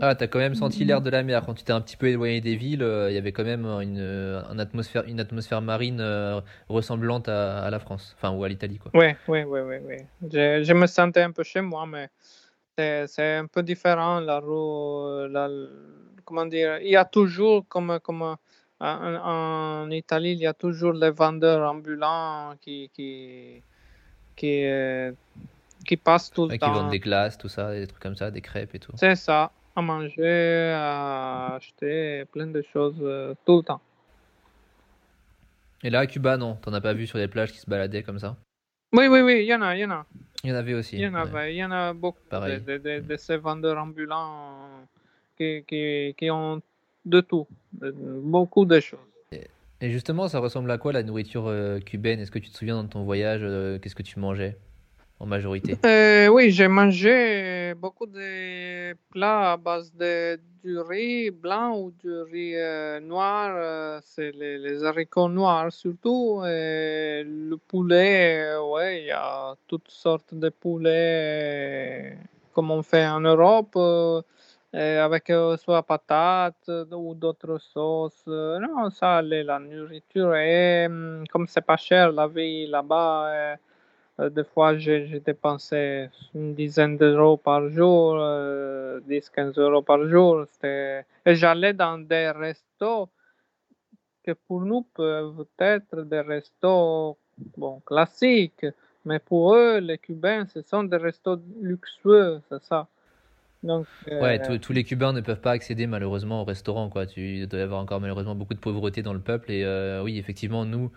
Speaker 1: Ah, t'as quand même senti l'air de la mer quand tu t'es un petit peu éloigné des villes. euh, Il y avait quand même une, une atmosphère, une atmosphère marine euh, ressemblante à, à la France, enfin ou à l'Italie, quoi.
Speaker 2: Oui, oui, oui, oui, oui. Je, je me sentais un peu chez moi, mais c'est, c'est un peu différent. La rue, la, comment dire, il y a toujours, comme, comme en, en Italie, il y a toujours les vendeurs ambulants qui, qui, qui, euh, qui passent tout le
Speaker 1: Ouais, qui vendent
Speaker 2: temps.
Speaker 1: des glaces, tout ça, des trucs comme ça, des crêpes et tout.
Speaker 2: C'est ça, à manger, à acheter, plein de choses euh, tout le temps.
Speaker 1: Et là, à Cuba, non, t'en as pas vu sur les plages qui se baladaient comme ça?
Speaker 2: Oui, oui, oui, il y en a, il y en a.
Speaker 1: Il y en avait aussi.
Speaker 2: Il y en
Speaker 1: ouais.
Speaker 2: avait, il y en a beaucoup de,
Speaker 1: Pareil.
Speaker 2: de, de- de ces vendeurs ambulants qui, qui, qui ont de tout, beaucoup de choses.
Speaker 1: Et justement, ça ressemble à quoi la nourriture euh, cubaine? Est-ce que tu te souviens dans ton voyage, euh, qu'est-ce que tu mangeais en majorité?
Speaker 2: Euh, oui, j'ai mangé beaucoup de plats à base de du riz blanc ou du riz euh, noir. euh, c'est les, haricots noirs surtout. Et le poulet, euh, ouais, il y a toutes sortes de poulets euh, comme on fait en Europe. euh, avec euh, soit patates euh, ou d'autres sauces. Euh, Non, ça, la nourriture. Et hum, comme c'est pas cher la vie là-bas, euh, euh, des fois, j'ai dépensé une dizaine d'euros par jour, euh, 10-15 euros par jour. Et j'allais dans des restos que pour nous peuvent être des restos bon, classiques, mais pour eux, les Cubains, ce sont des restos luxueux, c'est ça. Donc,
Speaker 1: Ouais,
Speaker 2: euh,
Speaker 1: tous tous les Cubains ne peuvent pas accéder malheureusement au restaurant, quoi. Tu il doit y avoir encore malheureusement beaucoup de pauvreté dans le peuple. Et euh, oui, effectivement, nous,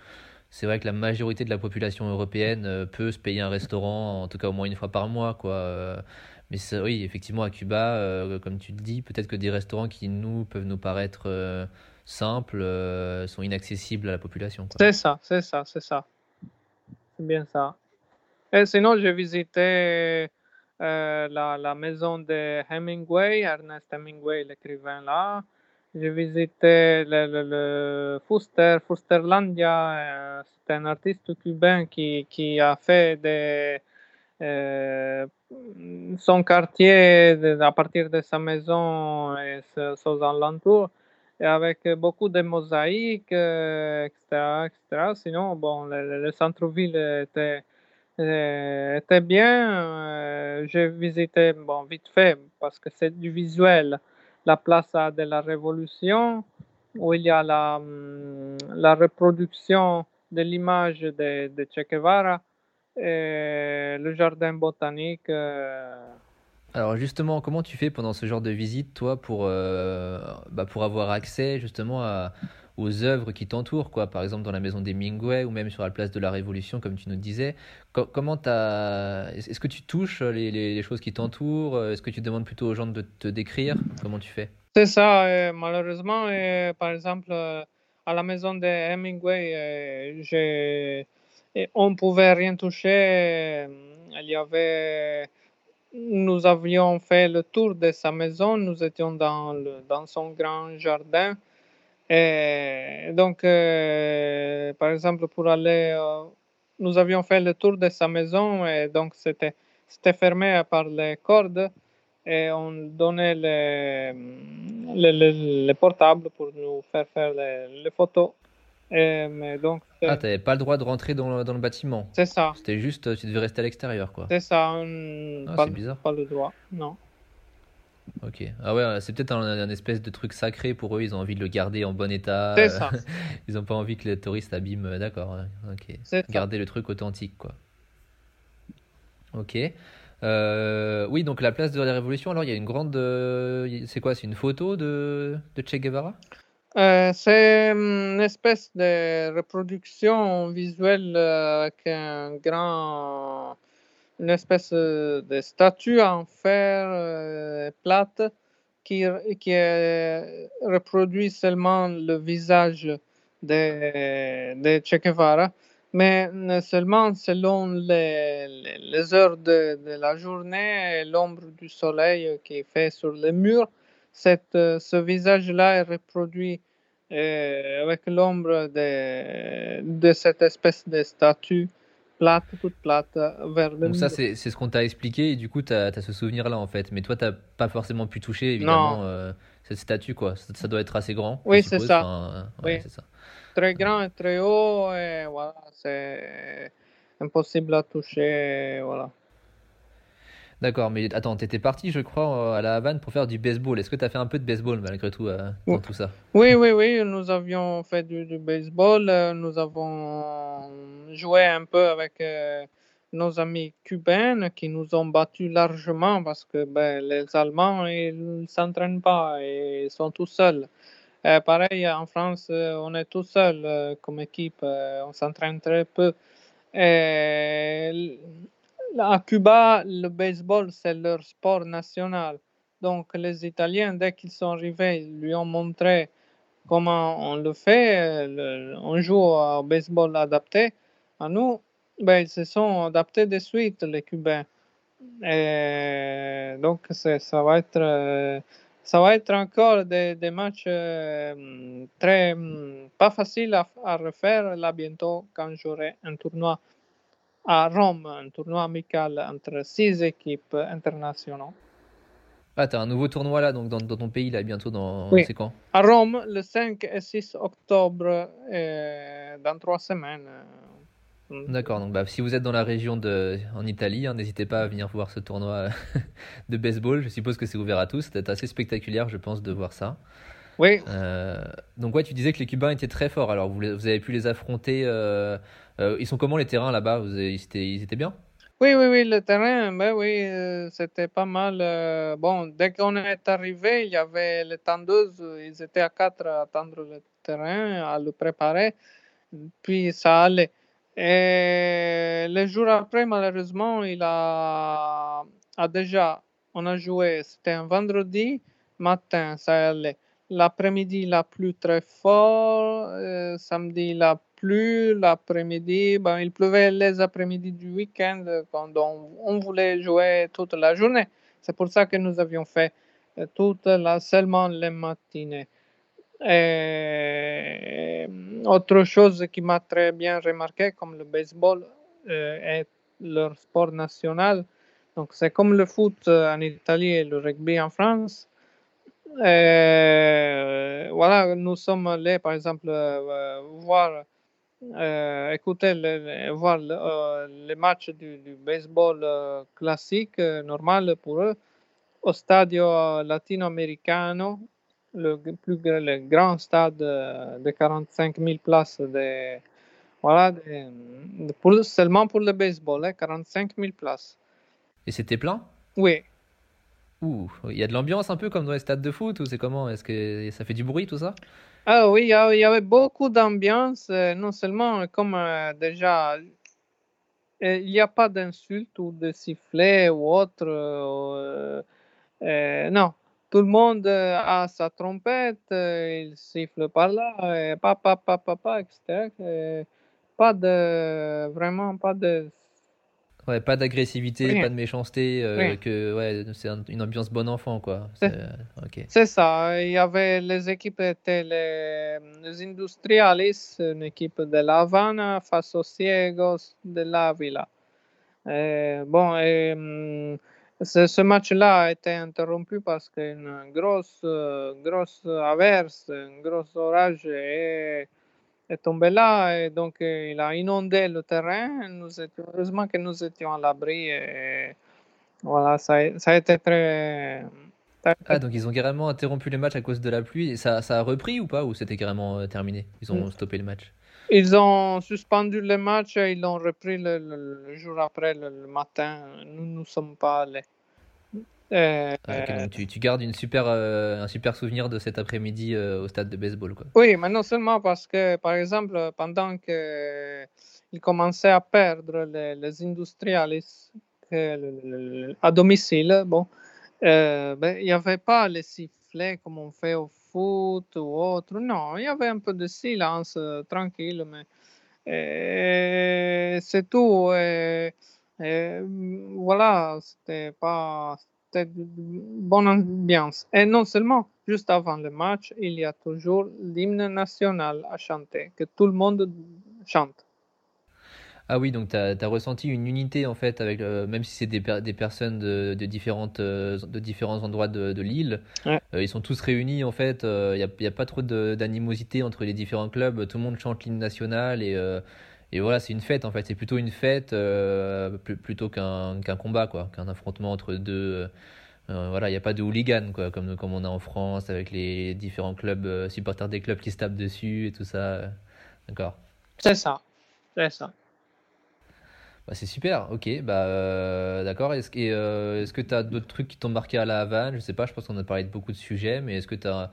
Speaker 1: c'est vrai que la majorité de la population européenne euh, peut se payer un restaurant, en tout cas au moins une fois par mois, quoi. Euh, mais oui, effectivement, à Cuba, euh, comme tu le dis, peut-être que des restaurants qui nous peuvent nous paraître simples sont inaccessibles à la population,
Speaker 2: c'est ça, c'est ça, c'est ça. C'est bien ça. Et sinon, j'ai visité la, la maison de Hemingway, Ernest Hemingway, l'écrivain là. J'ai visité le, le, Fuster, Fusterlandia, euh, c'est un artiste cubain qui, qui a fait des, euh, son quartier à partir de sa maison et ses alentours, et avec beaucoup de mosaïques, euh, etc., etc. Sinon, bon, le, le- le centre-ville était, était bien. J'ai visité, bon, vite fait, parce que c'est du visuel, la Plaza de la Révolution, où il y a la, hum, la reproduction de l'image de, de Che Guevara, et le jardin botanique. euh,
Speaker 1: Alors justement, comment tu fais pendant ce genre de visite, toi, pour, euh, bah, pour avoir accès justement à, aux œuvres qui t'entourent, quoi. Par exemple, dans la maison des Mingway ou même sur la place de la Révolution, comme tu nous disais. Co- comment t'as... Est-ce que tu touches les, choses qui t'entourent? Est-ce que tu demandes plutôt aux gens de te décrire? Comment tu fais?
Speaker 2: C'est ça, euh, malheureusement, euh, par exemple, euh, à la maison de Hemingway, euh, on ne pouvait rien toucher. euh, Il y avait, nous avions fait le tour de sa maison, nous étions dans son grand jardin. Et donc, euh, par exemple, pour aller, euh, nous avions fait le tour de sa maison et donc c'était, c'était fermé par les cordes et on donnait les, les, les- les portables pour nous faire faire les, photos. Et, mais donc,
Speaker 1: Ah, t'avais pas le droit de rentrer dans le, dans le bâtiment.
Speaker 2: c'est ça.
Speaker 1: C'était juste, tu devais rester à l'extérieur, quoi.
Speaker 2: C'est ça. on-
Speaker 1: Ah,
Speaker 2: pas,
Speaker 1: c'est bizarre.
Speaker 2: pas le droit. Non.
Speaker 1: Ok. Ah ouais, c'est peut-être un, un espèce de truc sacré pour eux. Ils ont envie de le garder en bon état.
Speaker 2: C'est
Speaker 1: euh,
Speaker 2: ça. <laughs>
Speaker 1: Ils ont pas envie que les touristes abîment. D'accord. ouais, Ok.
Speaker 2: Ça.
Speaker 1: Garder le truc authentique, quoi. Ok. Euh, oui, donc la place de la Révolution. Alors, il y a une grande. euh, c'est quoi? C'est une photo de, de Che Guevara?
Speaker 2: Euh, c'est une espèce de reproduction visuelle euh, avec un grand, une espèce euh, de statue en fer euh, plate qui, qui reproduit seulement le visage de, de Che mais seulement selon les, les- heures de, de la journée et l'ombre du soleil qui est fait sur les murs. Cette, euh, ce visage-là est reproduit avec l'ombre de, de cette espèce de statue plate, toute plate, vers le
Speaker 1: Donc ça, c'est c'est ce qu'on t'a expliqué et du coup, t'as as ce souvenir-là en fait. Mais toi, t'as pas forcément pu toucher évidemment euh, cette statue quoi. Ça, ça doit être assez grand.
Speaker 2: Oui, c'est ça.
Speaker 1: Enfin,
Speaker 2: Oui.
Speaker 1: ça.
Speaker 2: Très grand et très haut, et voilà, c'est impossible à toucher, voilà.
Speaker 1: D'accord, mais attends, t'étais parti, je crois, à la Havane pour faire du baseball. Est-ce que t'as fait un peu de baseball malgré tout euh, dans
Speaker 2: Oui.
Speaker 1: tout ça?
Speaker 2: Oui, oui, oui, nous avions fait du, du baseball, euh, nous avons joué un peu avec euh, nos amis cubains qui nous ont battus largement parce que ben, les Allemands, ils ne s'entraînent pas et ils sont tout seuls. Euh, pareil, en France, euh, on est tout seul euh, comme équipe, euh, on s'entraîne très peu. Et à Cuba, le baseball, c'est leur sport national. Donc, les Italiens, dès qu'ils sont arrivés, lui ont montré comment on le fait. on joue au baseball adapté. À nous, ben, ils se sont adaptés de suite, les Cubains. Donc, ça va être, ça va être encore des, des matchs euh, très, pas faciles à, à refaire là bientôt quand j'aurai un tournoi à Rome, un tournoi amical entre six équipes internationales.
Speaker 1: Ah, t'as un nouveau tournoi là, donc dans, dans ton pays là, bientôt dans.
Speaker 2: Oui.
Speaker 1: C'est quand?
Speaker 2: À Rome, le 5 et 6 octobre, euh, dans trois semaines.
Speaker 1: D'accord, donc bah, si vous êtes dans la région de, en Italie, hein, n'hésitez pas à venir voir ce tournoi <laughs> de baseball. Je suppose que c'est ouvert à tous. C'était assez spectaculaire, je pense, de voir ça.
Speaker 2: Oui,
Speaker 1: Euh, donc ouais, tu disais que les Cubains étaient très forts. Alors vous avez pu les affronter. euh, euh, ils sont comment les terrains là-bas? Ils étaient, ils étaient bien?
Speaker 2: oui, oui, oui, le terrain, ben oui, euh, c'était pas mal. euh, bon, dès qu'on est arrivé, il y avait les tendeuses, ils étaient à quatre à tendre le terrain, à le préparer, puis ça allait. Et le jour après, malheureusement, il a, a déjà, on a joué, c'était un vendredi matin, ça allait. L'après-midi, il a plu très fort. samedi, il a plu. L'après-midi, ben, il pleuvait les après-midi du week-end euh, quand on, on voulait jouer toute la journée. C'est pour ça que nous avions fait euh, toute la, seulement les matinées. Et, autre chose qui m'a très bien remarqué, comme le baseball euh, est leur sport national. Donc, c'est comme le foot euh, en Italie et le rugby en France. Euh, voilà, nous sommes allés, par exemple, euh, voir, euh, écouter, le, voir le, euh, les matchs du, du baseball euh, classique, euh, normal pour eux, au Stadio Latino-Americano, le plus le grand stade de 45 000 places, de, voilà, de- de- pour, seulement pour le baseball, hein, 45 000 places.
Speaker 1: Et c'était plein?
Speaker 2: Oui,
Speaker 1: Ouh, il y a de l'ambiance un peu comme dans les stades de foot ou c'est comment? Est-ce que ça fait du bruit tout ça?
Speaker 2: Ah oui, il y a- il y avait beaucoup d'ambiance, euh, non seulement comme euh, déjà, euh, il n'y a pas d'insultes ou de sifflets ou autre. non, tout le monde a sa trompette, il siffle par là, et papa, papa, papa, etc. pas de, vraiment pas de,
Speaker 1: Ouais, pas d'agressivité, pas de méchanceté, euh, que ouais, c'est un- une ambiance bon enfant quoi.
Speaker 2: C'est-
Speaker 1: euh.
Speaker 2: C'est ça, il y avait les équipes étaient les, les Industrialis, une équipe de La aux Ciegos de l'Ávila. Euh, bon, et, ce, ce match-là a été interrompu parce qu'une grosse, grosse averse, un gros orage est, est tombé là et donc il a inondé le terrain. Nous étions, heureusement que nous étions à l'abri et voilà, ça a, ça a été très,
Speaker 1: Ah, donc ils ont carrément interrompu les matchs à cause de la pluie. Et ça, ça a repris ou pas? Ou c'était carrément euh, terminé? Ils ont
Speaker 2: Mm.
Speaker 1: stoppé le match?
Speaker 2: Ils ont suspendu le match et ils l'ont repris le, le- le jour après, le, le matin. Nous ne sommes pas allés. Euh,
Speaker 1: Ah, donc tu, tu gardes une super, euh, un super souvenir de cet après-midi euh, au stade de baseball, quoi.
Speaker 2: oui, mais non seulement parce que, par exemple, pendant que ils commençaient à perdre les, les à domicile, bon, ben, il n'y avait pas les sifflets comme on fait au foot ou autre. Non, il y avait un peu de silence, tranquille, mais c'est tout. Et, voilà, c'était pas. Bonne ambiance. Et non seulement, juste avant le match, il y a toujours l'hymne national à chanter, que tout le monde chante.
Speaker 1: Ah oui, donc tu as, ressenti une unité en fait, avec, euh, même si c'est des, des personnes de, de, différentes, euh, de différents endroits de, de l'île,
Speaker 2: Ouais.
Speaker 1: euh, ils sont tous réunis en fait, il n'y a, y a pas trop d'animosité entre les différents clubs, tout le monde chante l'hymne national et, euh, et voilà, c'est une fête en fait, c'est plutôt une fête euh, plutôt qu'un combat, quoi, qu'un affrontement entre deux. euh, voilà, il n'y a pas de hooligan quoi, comme, comme on a en France avec les différents clubs, euh, supporters des clubs qui se tapent dessus et tout ça. euh, D'accord.
Speaker 2: C'est ça. C'est ça.
Speaker 1: Bah, c'est super, ok, bah euh, d'accord. Est-ce que euh, est-ce que tu as d'autres trucs qui t'ont marqué à la Havane? Je sais pas, je pense qu'on a parlé de beaucoup de sujets, mais est-ce que t'as,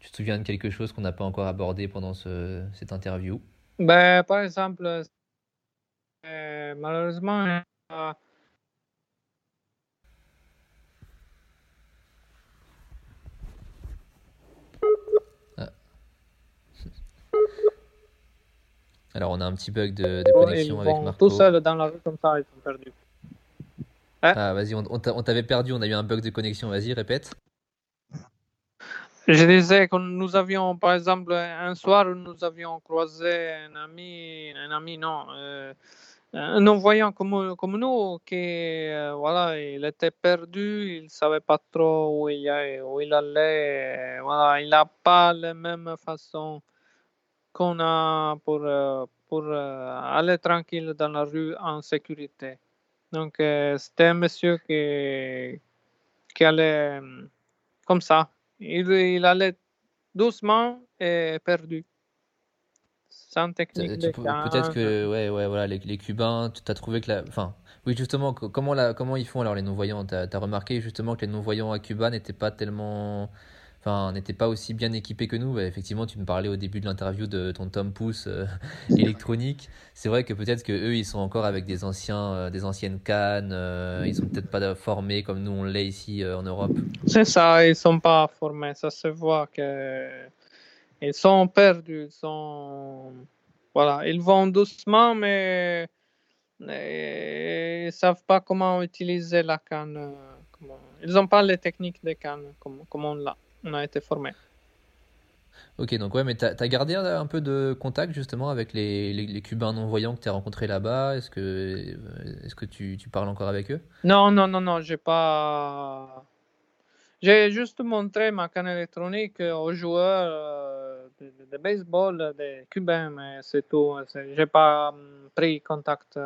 Speaker 1: tu te souviens de quelque chose qu'on n'a pas encore abordé pendant ce, cette interview?
Speaker 2: Ben, par exemple, euh, malheureusement, euh,
Speaker 1: Alors on a un petit bug de, connexion avec Marco.
Speaker 2: tout seuls dans la rue comme ça, ils sont perdus.
Speaker 1: Ah vas-y, on, on t'avait perdu, on a eu un bug de connexion, vas-y, répète.
Speaker 2: Je disais que nous avions, par exemple, un soir, nous avions croisé un ami, un ami, non, euh, un non-voyant comme, comme nous, qui, euh, voilà, il était perdu, il savait pas trop où il, allait, voilà, il n'a pas la même façon qu'on a pour, euh, pour euh, aller tranquille dans la rue en sécurité. Donc, c'était un monsieur qui, qui allait comme ça. Il, il allait doucement et perdu. Sans technique
Speaker 1: Tu
Speaker 2: canne.
Speaker 1: Peut-être que ouais, ouais, voilà, les, les Cubains, tu as trouvé que la, enfin, oui, justement, co- comment la, comment ils font alors les non-voyants? T'as, t'as remarqué justement que les non-voyants à Cuba n'étaient pas tellement, enfin, n'étaient pas aussi bien équipés que nous. Bah, effectivement, tu me parlais au début de l'interview de ton Tom Pouce euh, <laughs> électronique. C'est vrai que peut-être que eux, ils sont encore avec des anciens, euh, des anciennes cannes. euh, ils sont peut-être pas formés comme nous on l'est ici euh, en Europe.
Speaker 2: C'est ça, ils sont pas formés. Ça se voit que ils sont perdus. Ils sont voilà, ils vont doucement, mais ils savent pas comment utiliser la canne. Ils n'ont pas les techniques de canne comme, comme on l'a. On a été formé.
Speaker 1: Ok, donc ouais, mais t'as, t'as gardé un, peu de contact justement avec les, les, les Cubains non-voyants que t'as rencontrés là-bas? Est-ce que, euh, est-ce que tu, tu parles encore avec eux?
Speaker 2: Non, non, non, non, j'ai pas. J'ai juste montré ma canne électronique aux joueurs euh, de, de- baseball des Cubains, mais c'est tout. J'ai pas hum, pris contact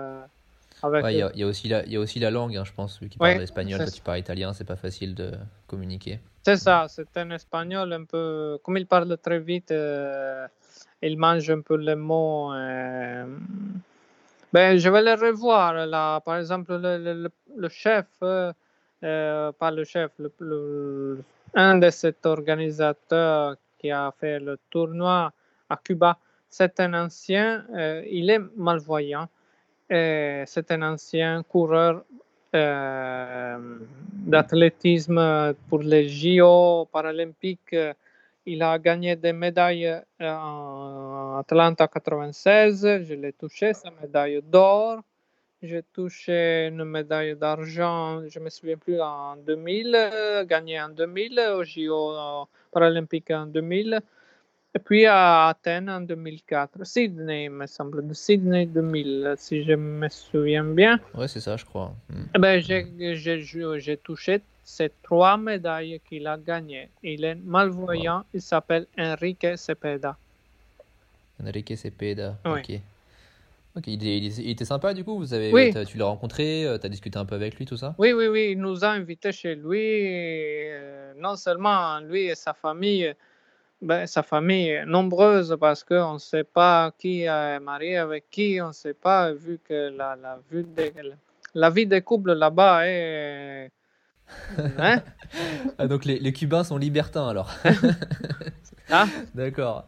Speaker 1: Ouais, il y a, il y a aussi la, il y a aussi la langue, hein, je pense, vu qu'ils
Speaker 2: Oui,
Speaker 1: parlent espagnol, toi tu parles italien, c'est pas facile de communiquer.
Speaker 2: c'est ça, c'est un espagnol un peu. Comme il parle très vite, euh, il mange un peu les mots. euh, Ben, je vais le revoir là. Par exemple, le, le- le- le chef, euh, euh, pas le chef, le, un de ces organisateurs qui a fait le tournoi à Cuba, c'est un ancien, il est malvoyant, c'est un ancien coureur euh, d'athlétisme pour les JO paralympiques. Il a gagné des médailles euh, en Atlanta 96. Je l'ai touché, sa médaille d'or. J'ai touché une médaille d'argent, je me souviens plus, en 2000, euh, gagné en 2000, aux JO euh, paralympiques en 2000. Et puis à Athènes en 2004. Sydney, me semble, de Sydney 2000, si je me souviens bien.
Speaker 1: Ouais, c'est ça, je crois.
Speaker 2: Eh ben, j'ai, touché ces trois médailles qu'il a gagnées. Il est malvoyant, il s'appelle Enrique Cepeda.
Speaker 1: Enrique Cepeda.
Speaker 2: Oui.
Speaker 1: Ok. Ok, il, était sympa du coup vous avez,
Speaker 2: Oui.
Speaker 1: Tu l'as rencontré, euh, t'as discuté un peu avec lui, tout ça?
Speaker 2: Oui, oui, oui, il nous a invités chez lui. euh, non seulement lui et sa famille, ben, sa famille est nombreuse parce qu'on ne sait pas qui est marié avec qui, on ne sait pas, vu que la, la, vue des- la vie des couples là-bas est. <laughs> Hein?
Speaker 1: Ah, donc les, les Cubains sont libertins alors. <laughs>
Speaker 2: Ah,
Speaker 1: D'accord.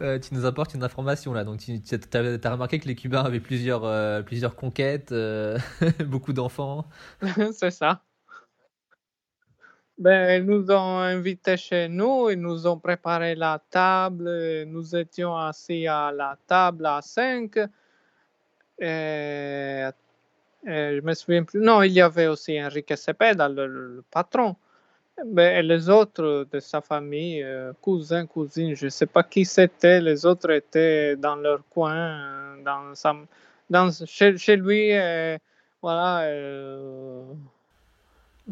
Speaker 1: Euh, tu nous apportes une information là. Donc tu as, remarqué que les Cubains avaient plusieurs, euh, plusieurs conquêtes, euh, <laughs> beaucoup d'enfants.
Speaker 2: c'est ça. Ben, ils nous ont invités chez nous, ils nous ont préparé la table, nous étions assis à la table à cinq. Et, et je me souviens plus. Non, il y avait aussi Enrique Cepeda, le, patron. Ben, et les autres de sa famille, euh, cousins, cousines, je ne sais pas qui c'était. Les autres étaient dans leur coin, dans chez lui. euh, voilà. euh,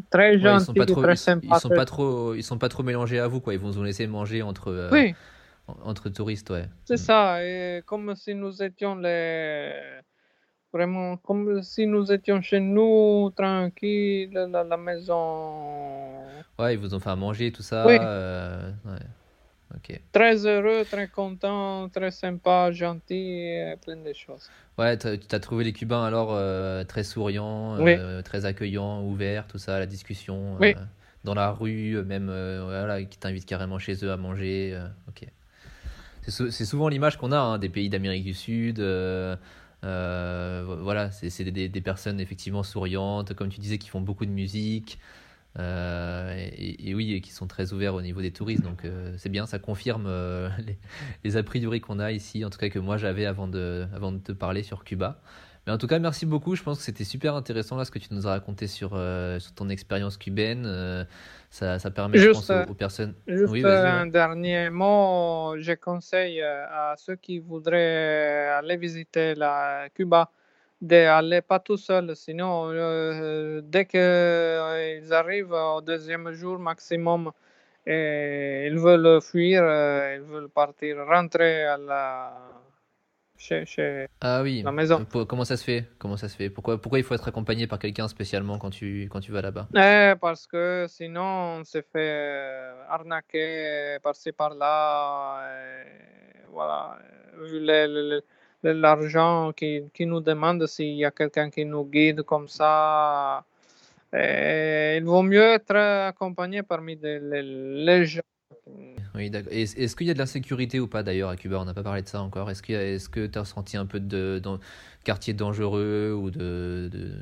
Speaker 2: très
Speaker 1: Ouais, ils sont
Speaker 2: gentil,
Speaker 1: pas trop,
Speaker 2: très
Speaker 1: ils,
Speaker 2: sympa.
Speaker 1: ils sont pas trop, ils sont pas trop mélangés à vous quoi. Ils vont vous laisser manger entre, euh,
Speaker 2: Oui,
Speaker 1: entre touristes, ouais.
Speaker 2: c'est
Speaker 1: Mm.
Speaker 2: ça. Et comme si nous étions les. Vraiment, comme si nous étions chez nous, tranquilles, la, la maison.
Speaker 1: Ouais, ils vous ont fait à manger tout ça.
Speaker 2: Oui.
Speaker 1: euh, ouais.
Speaker 2: Très heureux, très content, très sympa, gentil, et plein de choses.
Speaker 1: Ouais, tu t'as trouvé les Cubains alors euh, très souriants,
Speaker 2: Oui.
Speaker 1: euh, très accueillants, ouverts, tout ça, la discussion.
Speaker 2: Oui.
Speaker 1: euh, dans la rue, euh, même, euh, voilà, qui t'invitent carrément chez eux à manger. euh, ok. C'est sou- c'est souvent l'image qu'on a hein, des pays d'Amérique du Sud. euh, euh, vo- voilà, c'est c'est des, des personnes effectivement souriantes, comme tu disais, qui font beaucoup de musique. Euh, et, et oui, et qui sont très ouverts au niveau des touristes. Donc euh, c'est bien, ça confirme euh, <laughs> les, les a priori qu'on a ici, en tout cas que moi j'avais avant de, avant de te parler sur Cuba. Mais en tout cas, merci beaucoup. Je pense que c'était super intéressant là ce que tu nous as raconté sur, euh, sur ton expérience cubaine. Euh, ça, ça permet, je
Speaker 2: Juste,
Speaker 1: pense, aux, aux personnes.
Speaker 2: Juste
Speaker 1: Oui,
Speaker 2: un dernier mot, je conseille à ceux qui voudraient aller visiter la Cuba d'aller pas tout seul, sinon euh, dès qu'ils arrivent au deuxième jour maximum et ils veulent fuir, euh, ils veulent partir, rentrer à la chez, chez
Speaker 1: Ah oui.
Speaker 2: la maison.
Speaker 1: Euh, comment ça se fait? Comment ça se fait? Pourquoi, pourquoi il faut être accompagné par quelqu'un spécialement quand tu, quand tu vas là-bas?
Speaker 2: Eh, parce que sinon on se fait euh, arnaquer par-ci par-là. et voilà. Vu le- le- le- l'argent qui, qui nous demande s'il y a quelqu'un qui nous guide comme ça. il vaut mieux être accompagné parmi des- les, les gens.
Speaker 1: Oui, d'accord. Est-ce qu'il y a de l'insécurité ou pas d'ailleurs à Cuba? On n'a pas parlé de ça encore. Est-ce qu'il a- est-ce que tu as ressenti un peu de, dans- quartier dangereux ou de, de-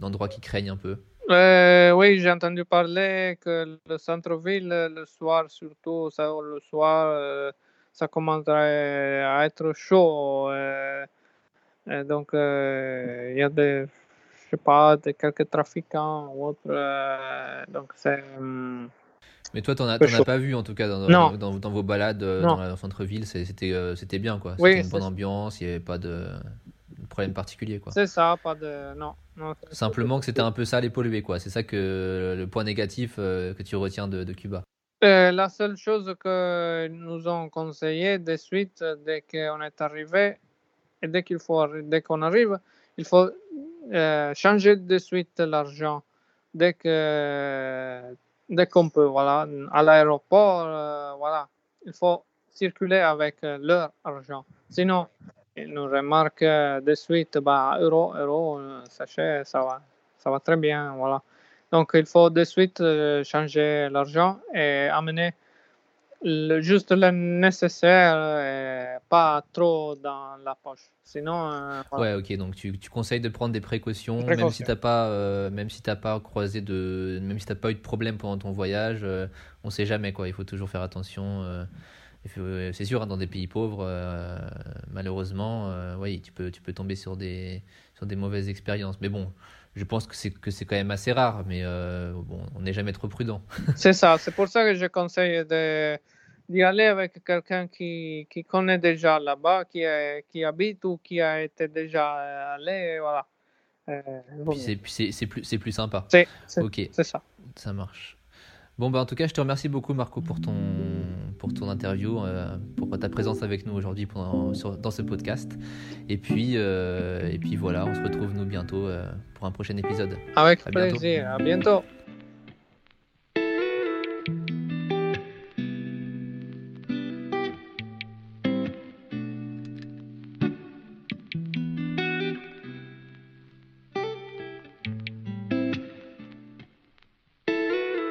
Speaker 1: d'endroits qui craignent un peu?
Speaker 2: Euh, oui, j'ai entendu parler que le centre-ville, le soir surtout, ça, le soir, euh, ça commencerait à être chaud. euh, et donc, euh, il y a des, je sais pas, des, quelques trafiquants ou autres. euh, donc, c'est. hum,
Speaker 1: Mais toi, t'en as, t'en as pas vu en tout cas dans, dans, dans vos balades euh, dans le centre-ville, c'était euh, c'était bien quoi.
Speaker 2: Oui,
Speaker 1: C'était une bonne ambiance, il n'y avait pas de problème particulier quoi.
Speaker 2: C'est ça, pas de. Non. non
Speaker 1: Simplement que c'était un peu sale et pollué quoi. C'est ça que le point négatif euh, que tu retiens de, de Cuba.
Speaker 2: Euh, la seule chose que nous ont conseillé de suite, dès qu'on est arrivé, et dès qu'il faut, dès qu'on arrive, il faut euh, changer de suite l'argent. Dès qu'on peut, voilà, à l'aéroport, euh, voilà, il faut circuler avec leur argent. Sinon, ils nous remarquent de suite, bah, euro, euro, sachez, ça va, ça va très bien, voilà. Donc, il faut de suite euh, changer l'argent et amener le- juste le nécessaire et pas trop dans la poche. Sinon, euh, voilà.
Speaker 1: Ouais, ok. Donc tu, tu conseilles de prendre des précautions, même
Speaker 2: Précautions.
Speaker 1: si t'as pas, euh, même si pas croisé de, même si t'as pas eu de problème pendant ton voyage, euh, on sait jamais quoi. Il faut toujours faire attention. euh, euh, c'est sûr, hein, dans des pays pauvres, euh, malheureusement, euh, oui, tu peux, tu peux tomber sur des, sur des mauvaises expériences. Mais bon, je pense que c'est que c'est quand même assez rare. Mais euh, bon, on n'est jamais trop prudent. <laughs>
Speaker 2: C'est ça. C'est pour ça que je conseille d'y aller avec quelqu'un qui, qui connaît déjà là-bas, qui, est- qui habite ou qui a été déjà allé. Voilà. Euh,
Speaker 1: Puis c'est, plus, plus sympa.
Speaker 2: c'est c'est-
Speaker 1: Ok.
Speaker 2: c'est ça.
Speaker 1: Ça marche. Bon, bah, en tout cas, je te remercie beaucoup, Marco, pour ton, pour ton interview, euh, pour ta présence avec nous aujourd'hui dans ce podcast. Et puis, euh, et puis voilà, on se retrouve nous bientôt euh, pour un prochain épisode.
Speaker 2: Avec plaisir. À bientôt.